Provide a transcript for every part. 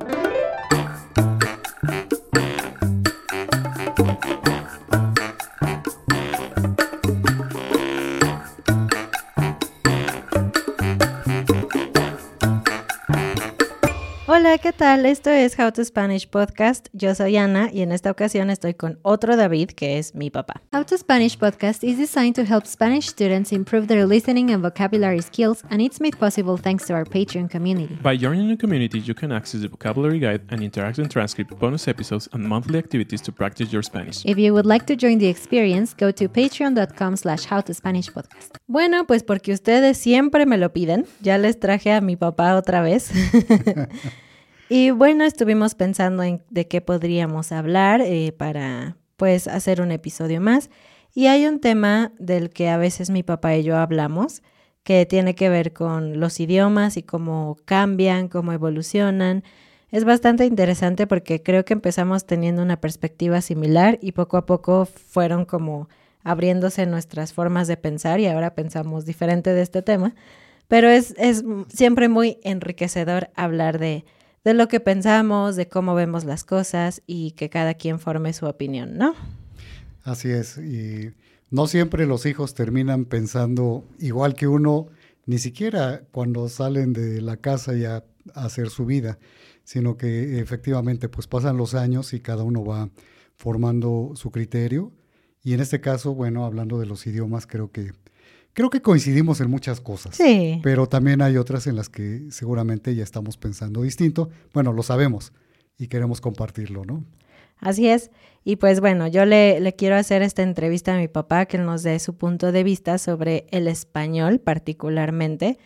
Thank you. Hola, ¿qué tal? Esto es How to Spanish Podcast. Yo soy Ana y en esta ocasión estoy con otro David, que es mi papá. How to Spanish Podcast is designed to help Spanish students improve their listening and vocabulary skills, and it's made possible thanks to our Patreon community. By joining the community, you can access the vocabulary guide and interactive transcript, bonus episodes, and monthly activities to practice your Spanish. If you would like to join the experience, go to patreon.com slash howtospanishpodcast. Bueno, pues porque ustedes siempre me lo piden, ya les traje a mi papá otra vez. Y bueno, estuvimos pensando en de qué podríamos hablar eh, para pues hacer un episodio más. Y hay un tema del que a veces mi papá y yo hablamos, que tiene que ver con los idiomas y cómo cambian, cómo evolucionan. Es bastante interesante porque creo que empezamos teniendo una perspectiva similar y poco a poco fueron como abriéndose nuestras formas de pensar y ahora pensamos diferente de este tema. Pero es, es siempre muy enriquecedor hablar de, de lo que pensamos, de cómo vemos las cosas y que cada quien forme su opinión, ¿no? Así es, y no siempre los hijos terminan pensando igual que uno, ni siquiera cuando salen de la casa y a, hacer su vida, sino que efectivamente pues pasan los años y cada uno va formando su criterio. Y en este caso, bueno, hablando de los idiomas, creo que Creo que coincidimos en muchas cosas. Sí. Pero también hay otras en las que seguramente ya estamos pensando distinto. Bueno, lo sabemos y queremos compartirlo, ¿no? Así es. Y pues bueno, yo le, le, quiero hacer esta entrevista a mi papá que nos dé su punto de vista sobre el español particularmente,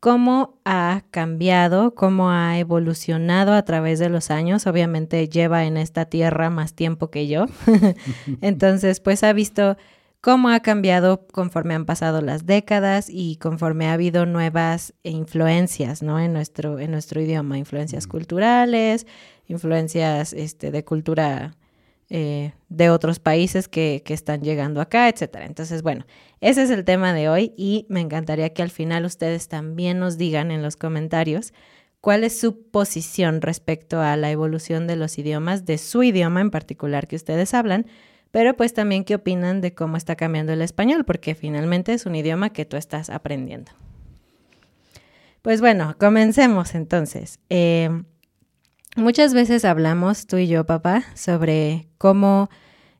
cómo ha cambiado, cómo ha evolucionado a través de los años. Obviamente lleva en esta tierra más tiempo que yo. Entonces, pues ha visto cómo ha cambiado conforme han pasado las décadas y conforme ha habido nuevas influencias ¿no? en, nuestro, en nuestro idioma, influencias culturales, influencias este, de cultura eh, de otros países que, que, están llegando acá, etcétera. Entonces, bueno, ese es el tema de hoy y me encantaría que al final ustedes también nos digan en los comentarios cuál es su posición respecto a la evolución de los idiomas, de su idioma en particular que ustedes hablan pero pues también qué opinan de cómo está cambiando el español, porque finalmente es un idioma que tú estás aprendiendo. Pues bueno, comencemos entonces. Eh, muchas veces hablamos, tú y yo, papá, sobre cómo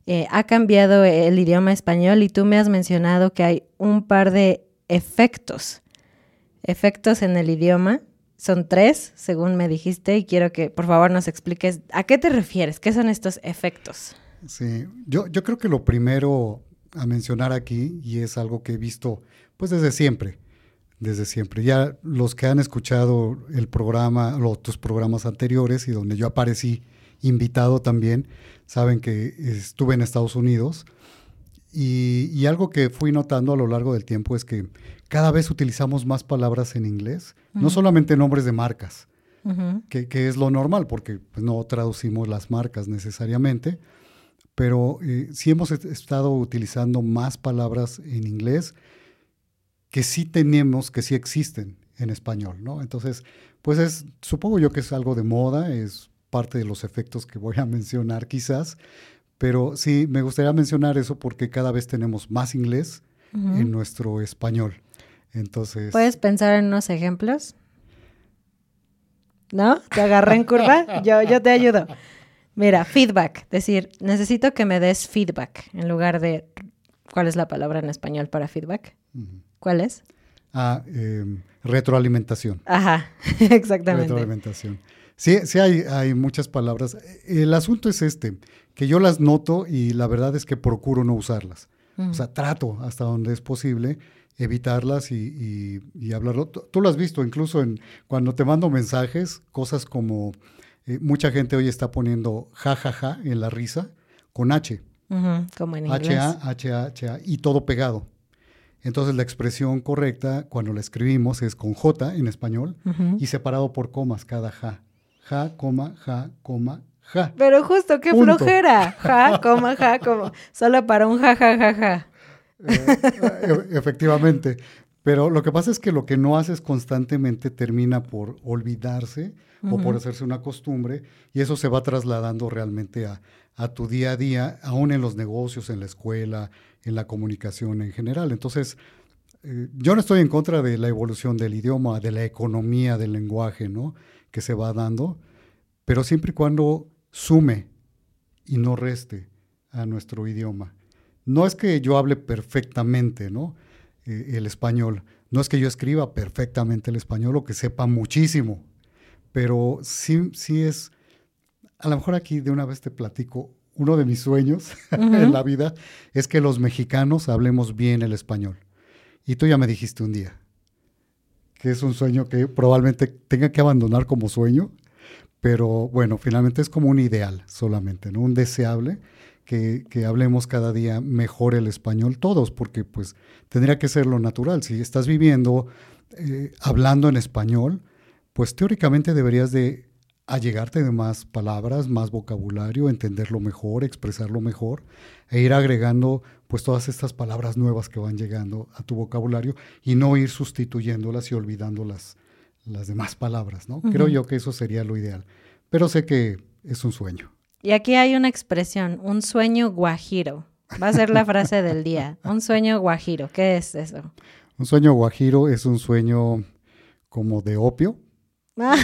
eh, ha cambiado el idioma español y tú me has mencionado que hay un par de efectos, efectos en el idioma. Son tres, según me dijiste, y quiero que por favor nos expliques a qué te refieres, qué son estos efectos. Sí, yo, yo creo que lo primero a mencionar aquí, y es algo que he visto pues desde siempre, desde siempre. Ya los que han escuchado el programa, los, tus programas anteriores y donde yo aparecí invitado también, saben que estuve en Estados Unidos y, y, algo que fui notando a lo largo del tiempo es que cada vez utilizamos más palabras en inglés, uh -huh. no solamente nombres de marcas, uh -huh. que, que, es lo normal porque pues, no traducimos las marcas necesariamente, pero eh, sí hemos estado utilizando más palabras en inglés que sí tenemos, que sí existen en español, ¿no? Entonces, pues es, supongo yo que es algo de moda, es parte de los efectos que voy a mencionar quizás, pero sí me gustaría mencionar eso porque cada vez tenemos más inglés uh -huh. en nuestro español. Entonces. ¿Puedes pensar en unos ejemplos? ¿No? ¿Te agarré en curva? yo, yo te ayudo. Mira, feedback, decir, necesito que me des feedback en lugar de, ¿cuál es la palabra en español para feedback? Uh -huh. ¿Cuál es? Ah, eh, retroalimentación. Ajá, exactamente. Retroalimentación. Sí, sí hay, hay muchas palabras. El asunto es este, que yo las noto y la verdad es que procuro no usarlas. Uh -huh. O sea, trato hasta donde es posible evitarlas y, y, y hablarlo. Tú lo has visto incluso en cuando te mando mensajes, cosas como eh, mucha gente hoy está poniendo jajaja ja, ja, en la risa con H. Uh -huh, como en inglés. H-A, H-A, H-A y todo pegado. Entonces la expresión correcta cuando la escribimos es con J en español uh -huh. y separado por comas cada ja. Ja, coma, ja, coma, ja. Pero justo, qué Punto. flojera. Ja, coma, ja, coma. Solo para un ja, ja, ja, ja. Eh, efectivamente. Pero lo que pasa es que lo que no haces constantemente termina por olvidarse o por hacerse una costumbre y eso se va trasladando realmente a, a tu día a día, aún en los negocios, en la escuela, en la comunicación en general. Entonces, eh, yo no estoy en contra de la evolución del idioma, de la economía del lenguaje, ¿no? Que se va dando, pero siempre y cuando sume y no reste a nuestro idioma. No es que yo hable perfectamente, ¿no? Eh, el español. No es que yo escriba perfectamente el español o que sepa muchísimo, pero sí, sí es, a lo mejor aquí de una vez te platico, uno de mis sueños en la vida es que los mexicanos hablemos bien el español. Y tú ya me dijiste un día que es un sueño que probablemente tenga que abandonar como sueño, pero bueno, finalmente es como un ideal solamente, ¿no? Un deseable que, hablemos cada día mejor el español todos, porque pues tendría que ser lo natural. Si estás viviendo eh, hablando en español, pues teóricamente deberías de allegarte de más palabras, más vocabulario, entenderlo mejor, expresarlo mejor, e ir agregando pues todas estas palabras nuevas que van llegando a tu vocabulario y no ir sustituyéndolas y olvidando las, las demás palabras, ¿no? Creo yo que eso sería lo ideal, pero sé que es un sueño. Y aquí hay una expresión, un sueño guajiro. Va a ser la frase del día. Un sueño guajiro. ¿Qué es eso? Un sueño guajiro es un sueño como de opio. Ah,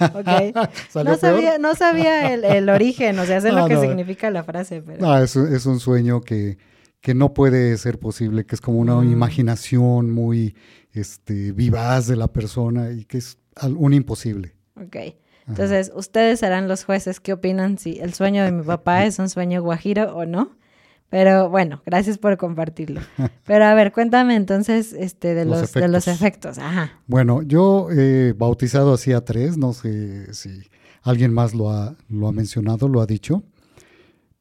no, sabía, no sabía, el, origen, o sea, sé lo que significa la frase. Pero... No, es, es un sueño que, que, no puede ser posible, que es como una mm. imaginación muy este, vivaz de la persona y que es un imposible. Ok. Entonces, ustedes serán los jueces qué opinan si el sueño de mi papá es un sueño guajiro o no. Pero bueno, gracias por compartirlo. Pero a ver, cuéntame entonces este, de, los, efectos. de los efectos. Ajá. Bueno, yo he bautizado así a tres, no sé si alguien más lo ha, lo ha mencionado, lo ha dicho.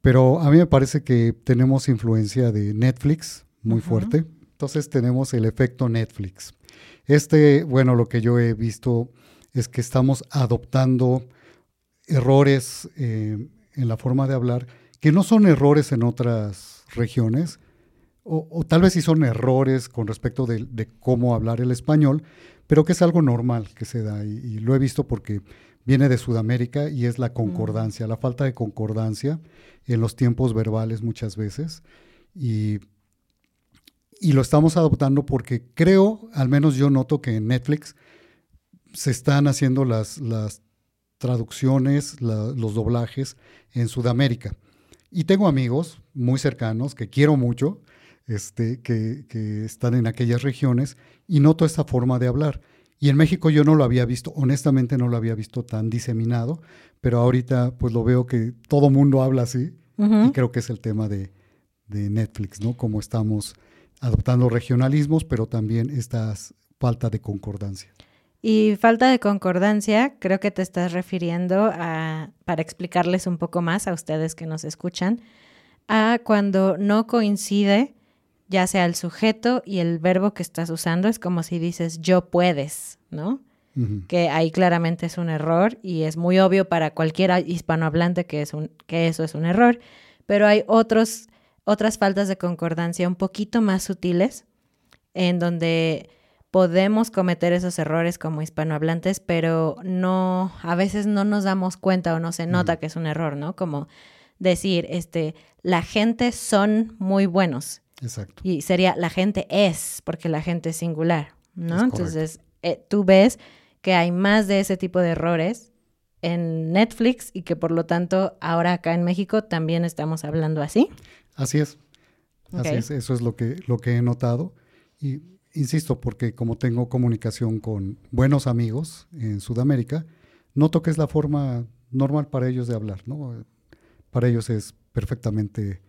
Pero a mí me parece que tenemos influencia de Netflix muy fuerte. Entonces tenemos el efecto Netflix. Este, bueno, lo que yo he visto es que estamos adoptando errores eh, en la forma de hablar que no son errores en otras regiones, o, tal vez sí son errores con respecto de, cómo hablar el español, pero que es algo normal que se da y, lo he visto porque viene de Sudamérica y es la concordancia, la falta de concordancia en los tiempos verbales muchas veces y, y lo estamos adoptando porque creo, al menos yo noto que en Netflix se están haciendo las, las traducciones, los doblajes en Sudamérica. Y tengo amigos muy cercanos que quiero mucho, este, que, que, están en aquellas regiones y noto esta forma de hablar. Y en México yo no lo había visto, honestamente no lo había visto tan diseminado, pero ahorita pues lo veo que todo mundo habla así y creo que es el tema de, de Netflix, ¿no? Como estamos adoptando regionalismos, pero también esta falta de concordancia. Y falta de concordancia, creo que te estás refiriendo a, para explicarles un poco más a ustedes que nos escuchan, a cuando no coincide ya sea el sujeto y el verbo que estás usando, es como si dices yo puedes, ¿no? Que ahí claramente es un error y es muy obvio para cualquier hispanohablante que, es un, que eso es un error, pero hay otros, otras faltas de concordancia un poquito más sutiles en donde podemos cometer esos errores como hispanohablantes, pero no, a veces no nos damos cuenta o no se nota que es un error, ¿no? Como decir, este, la gente son muy buenos. Exacto. Y sería la gente es, porque la gente es singular, ¿no? Entonces, eh, tú ves que hay más de ese tipo de errores en Netflix y que por lo tanto ahora acá en México también estamos hablando así. Así es. Así es, eso es lo que, lo que he notado. Y insisto, porque como tengo comunicación con buenos amigos en Sudamérica, noto que es la forma normal para ellos de hablar, ¿no? Para ellos es perfectamente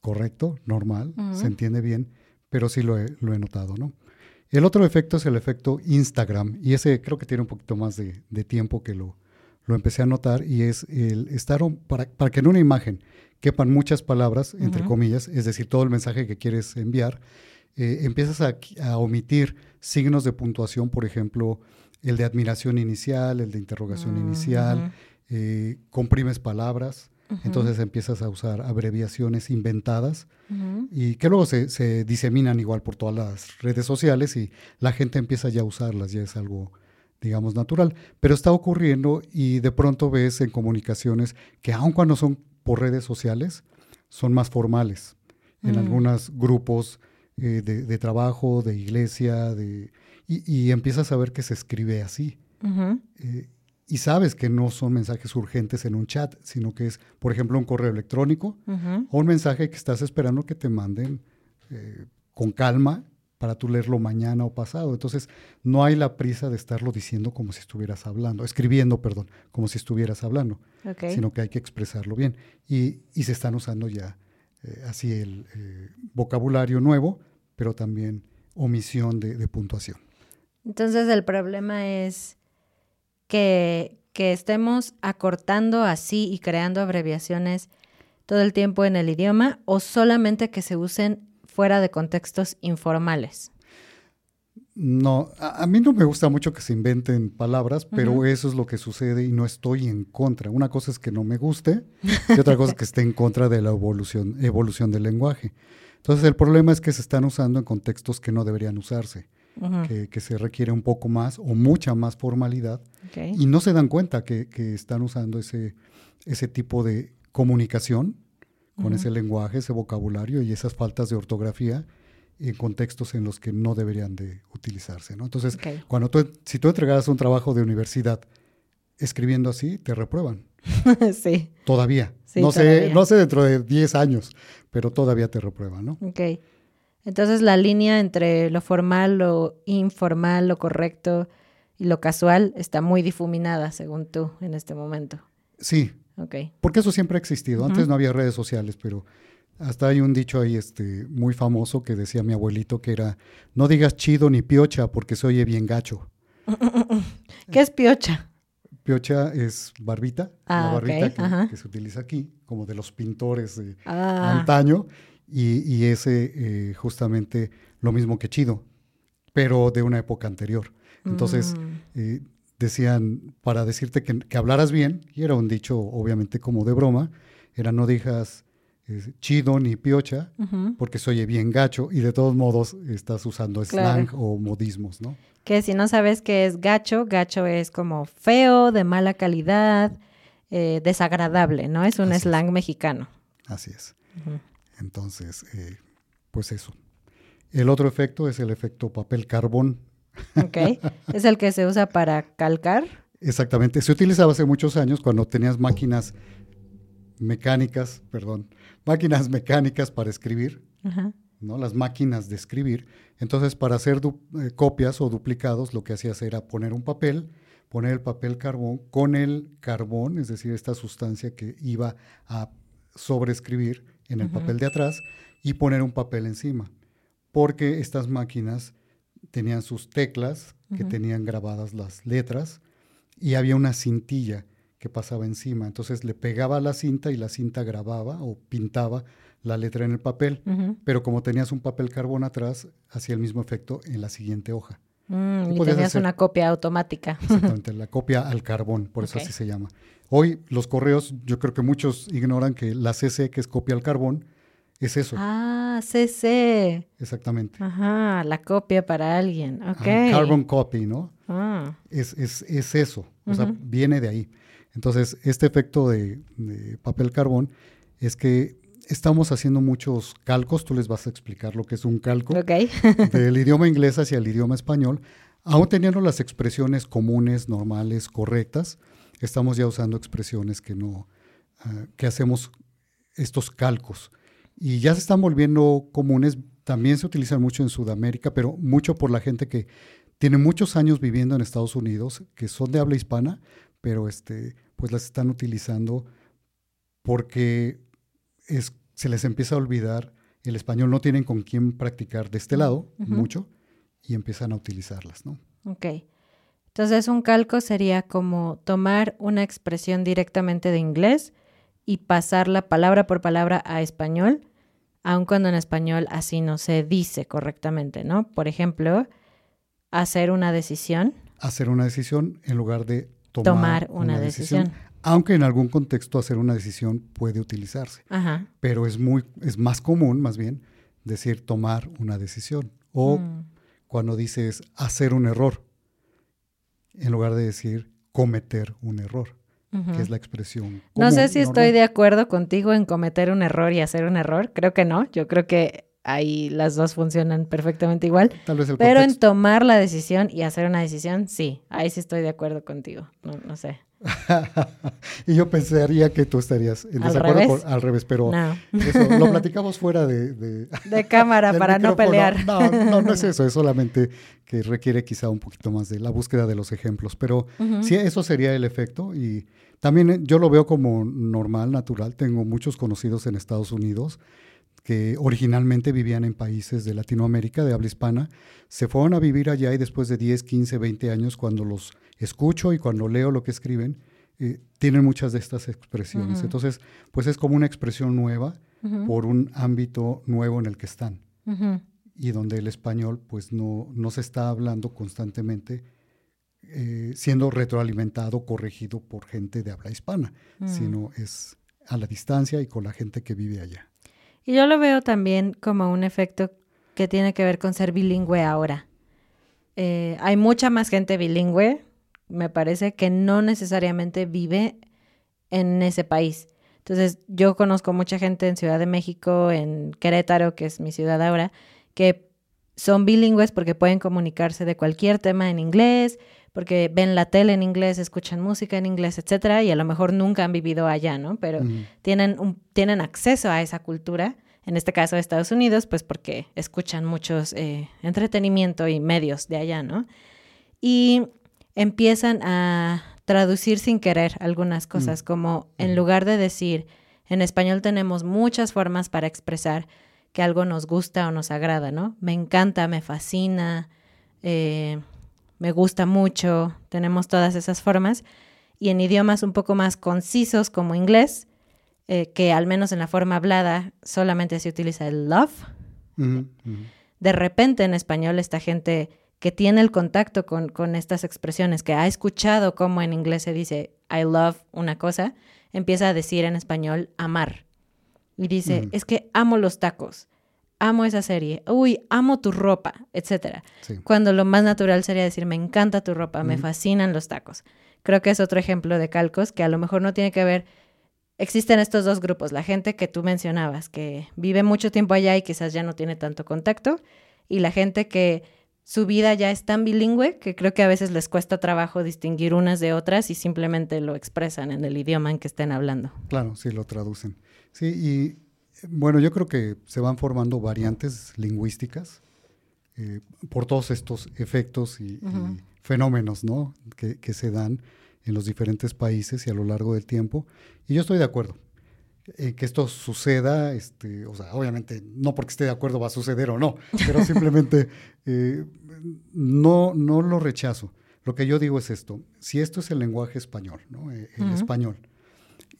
correcto, normal, se entiende bien, pero sí lo he, lo he, notado, ¿no? El otro efecto es el efecto Instagram, y ese creo que tiene un poquito más de, tiempo que lo, lo empecé a notar, y es el estar, para, para que en una imagen quepan muchas palabras, entre comillas, es decir, todo el mensaje que quieres enviar, eh, empiezas a, omitir signos de puntuación, por ejemplo, el de admiración inicial, el de interrogación inicial, eh, comprimes palabras, Entonces empiezas a usar abreviaciones inventadas y que luego se, se diseminan igual por todas las redes sociales y la gente empieza ya a usarlas, ya es algo, digamos, natural. Pero está ocurriendo y de pronto ves en comunicaciones que aun cuando son por redes sociales, son más formales. En Mm. algunos grupos eh, de, de trabajo, de iglesia, de, y, y empiezas a ver que se escribe así. Eh, y sabes que no son mensajes urgentes en un chat, sino que es, por ejemplo, un correo electrónico o un mensaje que estás esperando que te manden eh, con calma para tú leerlo mañana o pasado. Entonces, no hay la prisa de estarlo diciendo como si estuvieras hablando, escribiendo, perdón, como si estuvieras hablando, sino que hay que expresarlo bien. Y, y se están usando ya eh, así el eh, vocabulario nuevo, pero también omisión de, de puntuación. Entonces el problema es que, que estemos acortando así y creando abreviaciones todo el tiempo en el idioma o solamente que se usen fuera de contextos informales. No, a, a mí no me gusta mucho que se inventen palabras, pero eso es lo que sucede y no estoy en contra. Una cosa es que no me guste y otra cosa es que esté en contra de la evolución, evolución del lenguaje. Entonces el problema es que se están usando en contextos que no deberían usarse, que, que se requiere un poco más o mucha más formalidad y no se dan cuenta que, que están usando ese, ese tipo de comunicación con ese lenguaje, ese vocabulario y esas faltas de ortografía en contextos en los que no deberían de utilizarse. ¿no? Entonces, cuando tú, si tú entregaras un trabajo de universidad escribiendo así, te reprueban. sí, Todavía. Sí, no, sé, no sé dentro de 10 años, pero todavía te reprueban, ¿no? ok. Entonces la línea entre lo formal, lo informal, lo correcto y lo casual está muy difuminada, según tú, en este momento. Sí, Ok. porque eso siempre ha existido. Antes no había redes sociales, pero hasta hay un dicho ahí este, muy famoso que decía mi abuelito que era, no digas chido ni piocha porque se oye bien gacho. ¿Qué es piocha? Piocha es barbita, Ah, la barbita que, ajá. que se utiliza aquí, como de los pintores de Ah, antaño, y, y ese eh, justamente lo mismo que chido, pero de una época anterior. Entonces, mm, eh, decían, para decirte que, que hablaras bien, y era un dicho obviamente como de broma, era no digas chido ni piocha, porque se oye bien gacho, y de todos modos estás usando slang o modismos, ¿no? Que si no sabes qué es gacho, gacho es como feo, de mala calidad, eh, desagradable, ¿no? Es un Así es. slang mexicano. Así es. Entonces, eh, pues eso. El otro efecto es el efecto papel carbón. Ok. es el que se usa para calcar. Exactamente. Se utilizaba hace muchos años cuando tenías máquinas mecánicas, perdón, máquinas mecánicas para escribir, Ajá. ¿no? Las máquinas de escribir. Entonces, para hacer eh, copias o duplicados, lo que hacías era poner un papel, poner el papel carbón con el carbón, es decir, esta sustancia que iba a sobreescribir en el papel de atrás y poner un papel encima. Porque estas máquinas tenían sus teclas que tenían grabadas las letras y había una cintilla que pasaba encima. Entonces le pegaba a la cinta y la cinta grababa o pintaba la letra en el papel pero como tenías un papel carbón atrás, hacía el mismo efecto en la siguiente hoja. Mm, y tenías hacer- una copia automática. Exactamente, la copia al carbón, por eso así se llama. Hoy los correos, yo creo que muchos ignoran que la CC, que es copia al carbón, es eso, Ah, CC. exactamente. Ajá, la copia para alguien. Ok. Ajá, Carbon copy, ¿no? Ah, Es, es, es eso, o sea, viene de ahí. Entonces, este efecto de, de papel carbón es que estamos haciendo muchos calcos, tú les vas a explicar lo que es un calco. ok. del idioma inglés hacia el idioma español, aún teniendo las expresiones comunes, normales, correctas, estamos ya usando expresiones que no, ah, que hacemos estos calcos. Y ya se están volviendo comunes, también se utilizan mucho en Sudamérica, pero mucho por la gente que tiene muchos años viviendo en Estados Unidos, que son de habla hispana, pero este, pues las están utilizando porque es, se les empieza a olvidar el español, no tienen con quién practicar de este lado mucho y empiezan a utilizarlas, ¿no? Ok. Entonces un calco sería como tomar una expresión directamente de inglés y pasarla palabra por palabra a español, aun cuando en español así no se dice correctamente, ¿no? Por ejemplo, hacer una decisión. Hacer una decisión en lugar de tomar, Tomar una decisión. aunque en algún contexto hacer una decisión puede utilizarse. Ajá. Pero es, muy, es más común, más bien, decir tomar una decisión. O Mm. cuando dices hacer un error, en lugar de decir cometer un error, que es la expresión. No sé si normal. estoy de acuerdo contigo en cometer un error y hacer un error. Creo que no. Yo creo que ahí las dos funcionan perfectamente igual. Tal vez el Pero en tomar la decisión y hacer una decisión, sí. Ahí sí estoy de acuerdo contigo. No, no sé. y yo pensaría que tú estarías en ¿Al desacuerdo revés? al revés, pero No. eso lo platicamos fuera de, de- De cámara para no pelear. No, no, no es eso, es solamente que requiere quizá un poquito más de la búsqueda de los ejemplos, pero sí, eso sería el efecto y también yo lo veo como normal, natural. Tengo muchos conocidos en Estados Unidos que originalmente vivían en países de Latinoamérica, de habla hispana, se fueron a vivir allá y después de 10, 15, 20 años, cuando los escucho y cuando leo lo que escriben, eh, tienen muchas de estas expresiones. Entonces, pues es como una expresión nueva por un ámbito nuevo en el que están y donde el español pues no, no se está hablando constantemente eh, siendo retroalimentado, corregido por gente de habla hispana, Mm. sino es a la distancia y con la gente que vive allá. Y yo lo veo también como un efecto que tiene que ver con ser bilingüe ahora. Eh, hay mucha más gente bilingüe, me parece, que no necesariamente vive en ese país. Entonces, yo conozco mucha gente en Ciudad de México, en Querétaro, que es mi ciudad ahora, que son bilingües porque pueden comunicarse de cualquier tema en inglés, porque ven la tele en inglés, escuchan música en inglés, etcétera, y a lo mejor nunca han vivido allá, ¿no? Pero tienen, un- tienen acceso a esa cultura, en este caso de Estados Unidos, pues porque escuchan muchos eh, entretenimiento y medios de allá, ¿no? Y empiezan a traducir sin querer algunas cosas, como en lugar de decir, en español tenemos muchas formas para expresar que algo nos gusta o nos agrada, ¿no? Me encanta, me fascina, eh, me gusta mucho, tenemos todas esas formas. Y en idiomas un poco más concisos como inglés, eh, que al menos en la forma hablada solamente se utiliza el love, de repente en español esta gente que tiene el contacto con, con estas expresiones, que ha escuchado cómo en inglés se dice I love una cosa, empieza a decir en español amar. Y dice, es que amo los tacos, amo esa serie, uy, amo tu ropa, etcétera. Sí. Cuando lo más natural sería decir, me encanta tu ropa, me fascinan los tacos. Creo que es otro ejemplo de calcos que a lo mejor no tiene que ver. Existen estos dos grupos, la gente que tú mencionabas, que vive mucho tiempo allá y quizás ya no tiene tanto contacto, y la gente que su vida ya es tan bilingüe que creo que a veces les cuesta trabajo distinguir unas de otras y simplemente lo expresan en el idioma en que estén hablando. Claro, sí, lo traducen. Sí, y bueno, yo creo que se van formando variantes lingüísticas eh, por todos estos efectos y, fenómenos ¿no? que, que se dan en los diferentes países y a lo largo del tiempo. Y yo estoy de acuerdo en que esto suceda, este, o sea, obviamente no porque esté de acuerdo va a suceder o no, pero simplemente eh, no, no lo rechazo. Lo que yo digo es esto, si esto es el lenguaje español, ¿no? Eh, el español,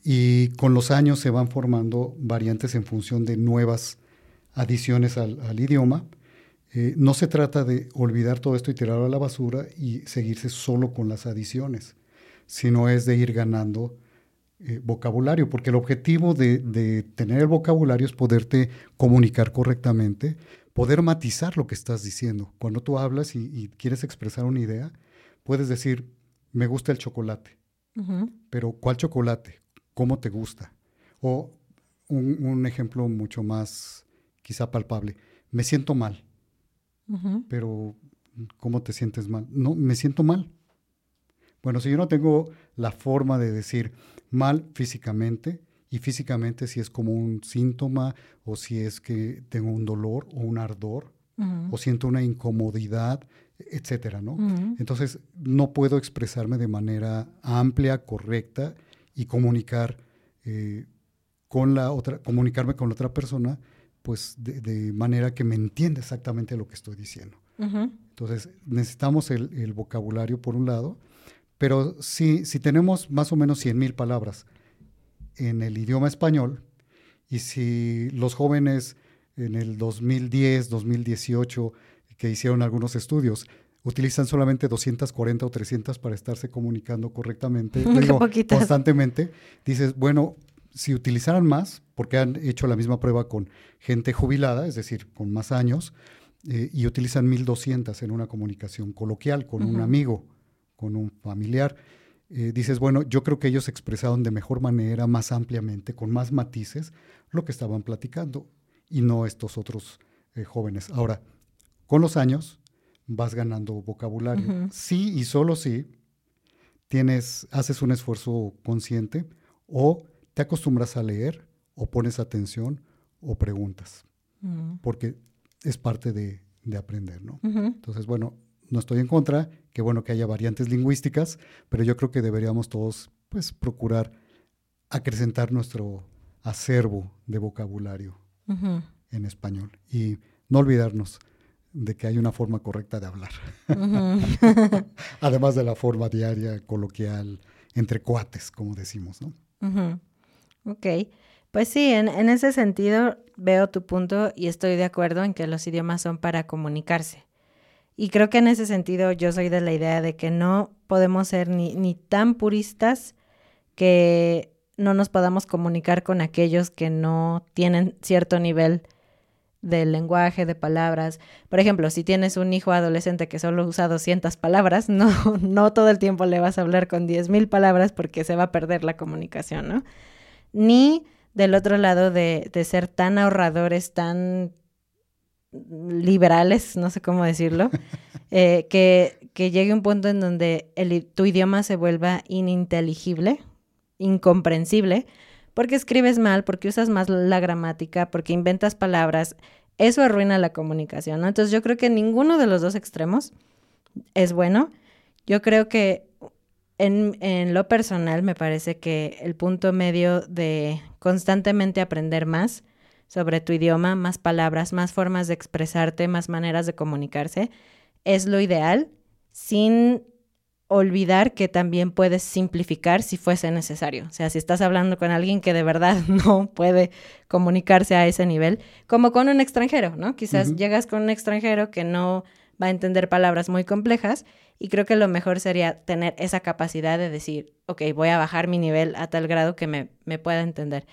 y con los años se van formando variantes en función de nuevas adiciones al, al idioma. Eh, no se trata de olvidar todo esto y tirarlo a la basura y seguirse solo con las adiciones, sino es de ir ganando eh, vocabulario, porque el objetivo de, de tener el vocabulario es poderte comunicar correctamente, poder matizar lo que estás diciendo. Cuando tú hablas y, y quieres expresar una idea, puedes decir, me gusta el chocolate, pero ¿cuál chocolate? ¿Cómo te gusta? O un, un ejemplo mucho más quizá palpable, me siento mal, pero ¿cómo te sientes mal? No, me siento mal. Bueno, si yo no tengo la forma de decir mal físicamente, y físicamente si es como un síntoma o si es que tengo un dolor o un ardor o siento una incomodidad, etcétera, ¿no? Entonces, no puedo expresarme de manera amplia, correcta y comunicar eh, con la otra, comunicarme con la otra persona, pues de, de manera que me entienda exactamente lo que estoy diciendo. Entonces, necesitamos el, el vocabulario por un lado, pero si, si tenemos más o menos 100 mil palabras en el idioma español, y si los jóvenes en el 2010, 2018, que hicieron algunos estudios, utilizan solamente 240 o 300 para estarse comunicando correctamente, digo, constantemente. Dices, bueno, si utilizaran más, porque han hecho la misma prueba con gente jubilada, es decir, con más años, eh, y utilizan 1200 en una comunicación coloquial con un amigo, con un familiar. eh, dices, bueno, yo creo que ellos expresaron de mejor manera, más ampliamente, con más matices, lo que estaban platicando, y no estos otros eh, jóvenes. Ahora, con los años vas ganando vocabulario. Sí y solo sí tienes, haces un esfuerzo consciente o te acostumbras a leer o pones atención o preguntas, Mm. porque es parte de, de aprender, ¿no? Entonces, bueno, no estoy en contra, qué bueno que haya variantes lingüísticas, pero yo creo que deberíamos todos, pues, procurar acrecentar nuestro acervo de vocabulario en español y no olvidarnos de que hay una forma correcta de hablar, además de la forma diaria, coloquial, entre cuates, como decimos, ¿no? Ok, pues sí, en, en ese sentido veo tu punto y estoy de acuerdo en que los idiomas son para comunicarse. Y creo que en ese sentido yo soy de la idea de que no podemos ser ni, ni tan puristas que no nos podamos comunicar con aquellos que no tienen cierto nivel del lenguaje, de palabras. Por ejemplo, si tienes un hijo adolescente que solo usa 200 palabras, no, no todo el tiempo le vas a hablar con 10.000 palabras porque se va a perder la comunicación, ¿no? Ni del otro lado de, de ser tan ahorradores, tan liberales, no sé cómo decirlo, eh, que, que llegue un punto en donde el tu idioma se vuelva ininteligible, incomprensible, porque escribes mal, porque usas más la gramática, porque inventas palabras, eso arruina la comunicación, ¿no? Entonces yo creo que ninguno de los dos extremos es bueno. Yo creo que en, en lo personal me parece que el punto medio de constantemente aprender más sobre tu idioma, más palabras, más formas de expresarte, más maneras de comunicarse, es lo ideal, sin olvidar que también puedes simplificar si fuese necesario. O sea, si estás hablando con alguien que de verdad no puede comunicarse a ese nivel, como con un extranjero, ¿no? Quizás llegas con un extranjero que no va a entender palabras muy complejas y creo que lo mejor sería tener esa capacidad de decir, ok, voy a bajar mi nivel a tal grado que me, me pueda entender.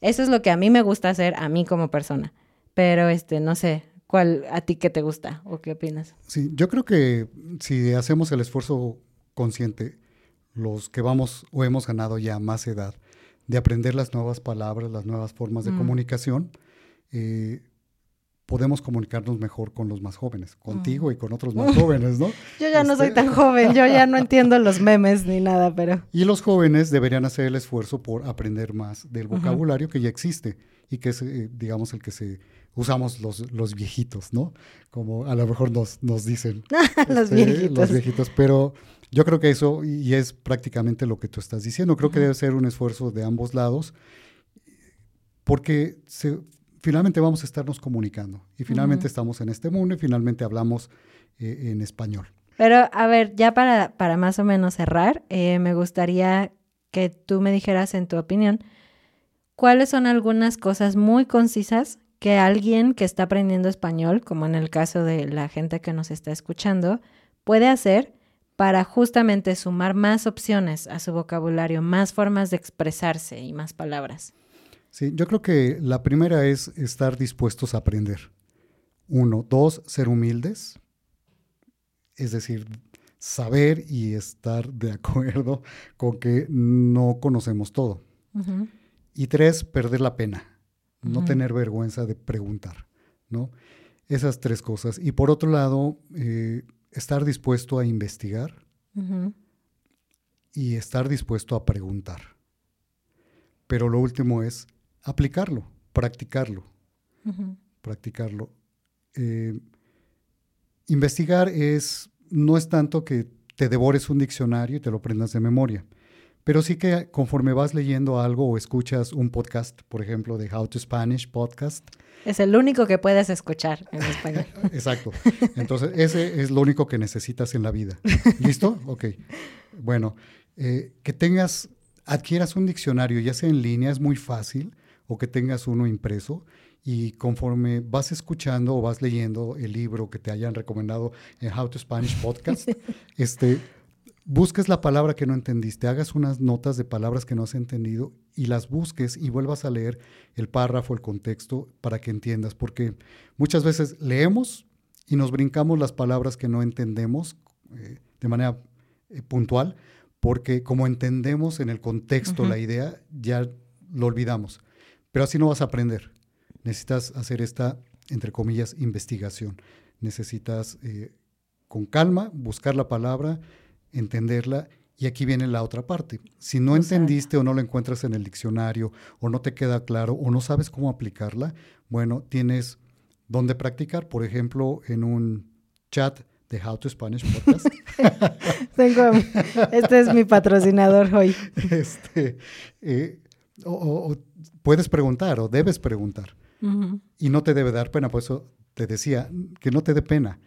Eso es lo que a mí me gusta hacer, a mí como persona. Pero, este, no sé, ¿cuál a ti qué te gusta o qué opinas? Sí, yo creo que si hacemos el esfuerzo consciente, los que vamos o hemos ganado ya más edad, de aprender las nuevas palabras, las nuevas formas de Mm. comunicación, eh, podemos comunicarnos mejor con los más jóvenes, contigo y con otros más jóvenes, ¿no? Yo ya no soy Este- tan joven, yo ya no entiendo los memes ni nada, pero... Y los jóvenes deberían hacer el esfuerzo por aprender más del vocabulario que ya existe y que es, eh, digamos, el que se usamos los, los viejitos, ¿no? Como a lo mejor nos, nos dicen. los este, viejitos. Los viejitos, pero yo creo que eso, y es prácticamente lo que tú estás diciendo, creo que debe ser un esfuerzo de ambos lados, porque se- finalmente vamos a estarnos comunicando y finalmente estamos en este mundo y finalmente hablamos eh, en español. Pero, a ver, ya para, para más o menos cerrar, eh, me gustaría que tú me dijeras, en tu opinión, cuáles son algunas cosas muy concisas que alguien que está aprendiendo español, como en el caso de la gente que nos está escuchando, puede hacer para justamente sumar más opciones a su vocabulario, más formas de expresarse y más palabras. Sí, yo creo que la primera es estar dispuestos a aprender. Uno, dos, ser humildes. Es decir, saber y estar de acuerdo con que no conocemos todo. Y tres, perder la pena. No tener vergüenza de preguntar, ¿no? Esas tres cosas. Y por otro lado, eh, estar dispuesto a investigar y estar dispuesto a preguntar. Pero lo último es aplicarlo, practicarlo. practicarlo. Eh, investigar es, no es tanto que te devores un diccionario y te lo aprendas de memoria, pero sí que conforme vas leyendo algo o escuchas un podcast, por ejemplo, de How to Spanish podcast, Es el único que puedes escuchar en español. exacto. Entonces, ese es lo único que necesitas en la vida. ¿Listo? Ok. Bueno, eh, que tengas, adquieras un diccionario, ya sea en línea, es muy fácil, o que tengas uno impreso y conforme vas escuchando o vas leyendo el libro que te hayan recomendado en How to Spanish Podcast, este, busques la palabra que no entendiste, hagas unas notas de palabras que no has entendido y las busques y vuelvas a leer el párrafo, el contexto, para que entiendas, porque muchas veces leemos y nos brincamos las palabras que no entendemos eh, de manera eh, puntual, porque como entendemos en el contexto la idea, ya lo olvidamos. Pero así no vas a aprender. Necesitas hacer esta, entre comillas, investigación. Necesitas eh, con calma buscar la palabra, entenderla y aquí viene la otra parte. Si no entendiste o no lo encuentras en el diccionario o no te queda claro o no sabes cómo aplicarla, bueno, tienes donde practicar, por ejemplo, en un chat de How to Spanish Podcast. Tengo, este es mi patrocinador hoy. Este, eh, o, puedes preguntar o debes preguntar. Y no te debe dar pena, por eso te decía que no te dé pena.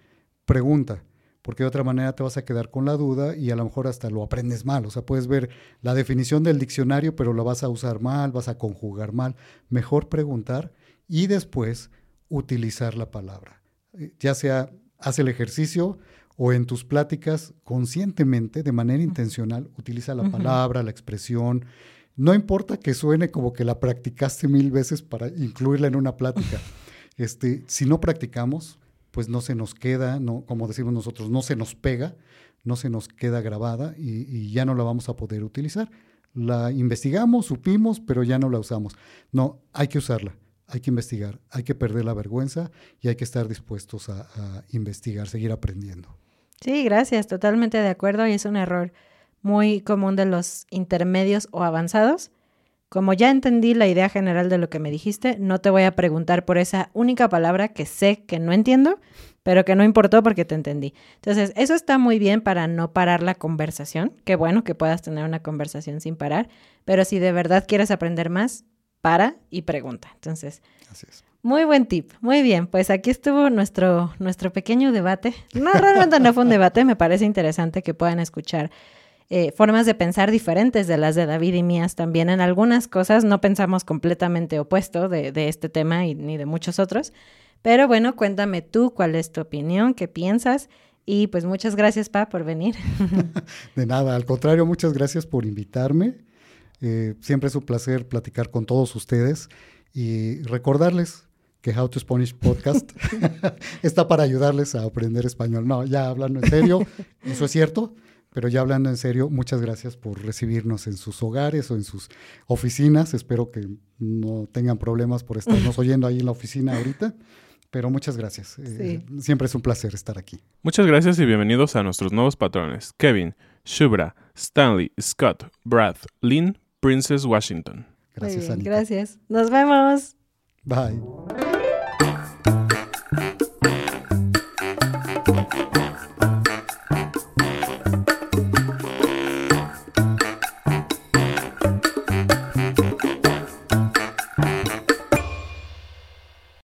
Pregunta, porque de otra manera te vas a quedar con la duda y a lo mejor hasta lo aprendes mal. O sea, puedes ver la definición del diccionario, pero lo vas a usar mal, vas a conjugar mal. Mejor preguntar y después utilizar la palabra. Eh, ya sea haz el ejercicio o en tus pláticas conscientemente, de manera intencional, utiliza la palabra, la expresión. No importa que suene como que la practicaste mil veces para incluirla en una plática. Este, si no practicamos, pues no se nos queda, no, como decimos nosotros, no se nos pega, no se nos queda grabada y, y ya no la vamos a poder utilizar. La investigamos, supimos, pero ya no la usamos. No, hay que usarla hay que investigar, hay que perder la vergüenza y hay que estar dispuestos a, investigar, seguir aprendiendo. Sí, gracias, totalmente de acuerdo y es un error muy común de los intermedios o avanzados. Como ya entendí la idea general de lo que me dijiste, no te voy a preguntar por esa única palabra que sé que no entiendo, pero que no importó porque te entendí. Entonces, eso está muy bien para no parar la conversación. Qué bueno que puedas tener una conversación sin parar, pero si de verdad quieres aprender más, para y pregunta. Entonces, muy buen tip. Muy bien, pues aquí estuvo nuestro, nuestro pequeño debate. No, realmente no fue un debate, me parece interesante que puedan escuchar eh, formas de pensar diferentes de las de David y mías también. En algunas cosas no pensamos completamente opuesto de, de este tema y ni de muchos otros. Pero bueno, cuéntame tú cuál es tu opinión, qué piensas. Y pues muchas gracias, Pa, por venir. De nada, al contrario, muchas gracias por invitarme. Eh, siempre es un placer platicar con todos ustedes y recordarles que How to Spanish Podcast está para ayudarles a aprender español. No, ya hablando en serio, eso es cierto, pero ya hablando en serio, muchas gracias por recibirnos en sus hogares o en sus oficinas. Espero que no tengan problemas por estarnos oyendo ahí en la oficina ahorita. Pero muchas gracias. Eh, siempre es un placer estar aquí. Muchas gracias y bienvenidos a nuestros nuevos patrones. Kevin, Shubra, Stanley, Scott, Brad, Lynn, Princess Washington. Gracias, Anita. Gracias. Nos vemos. Bye.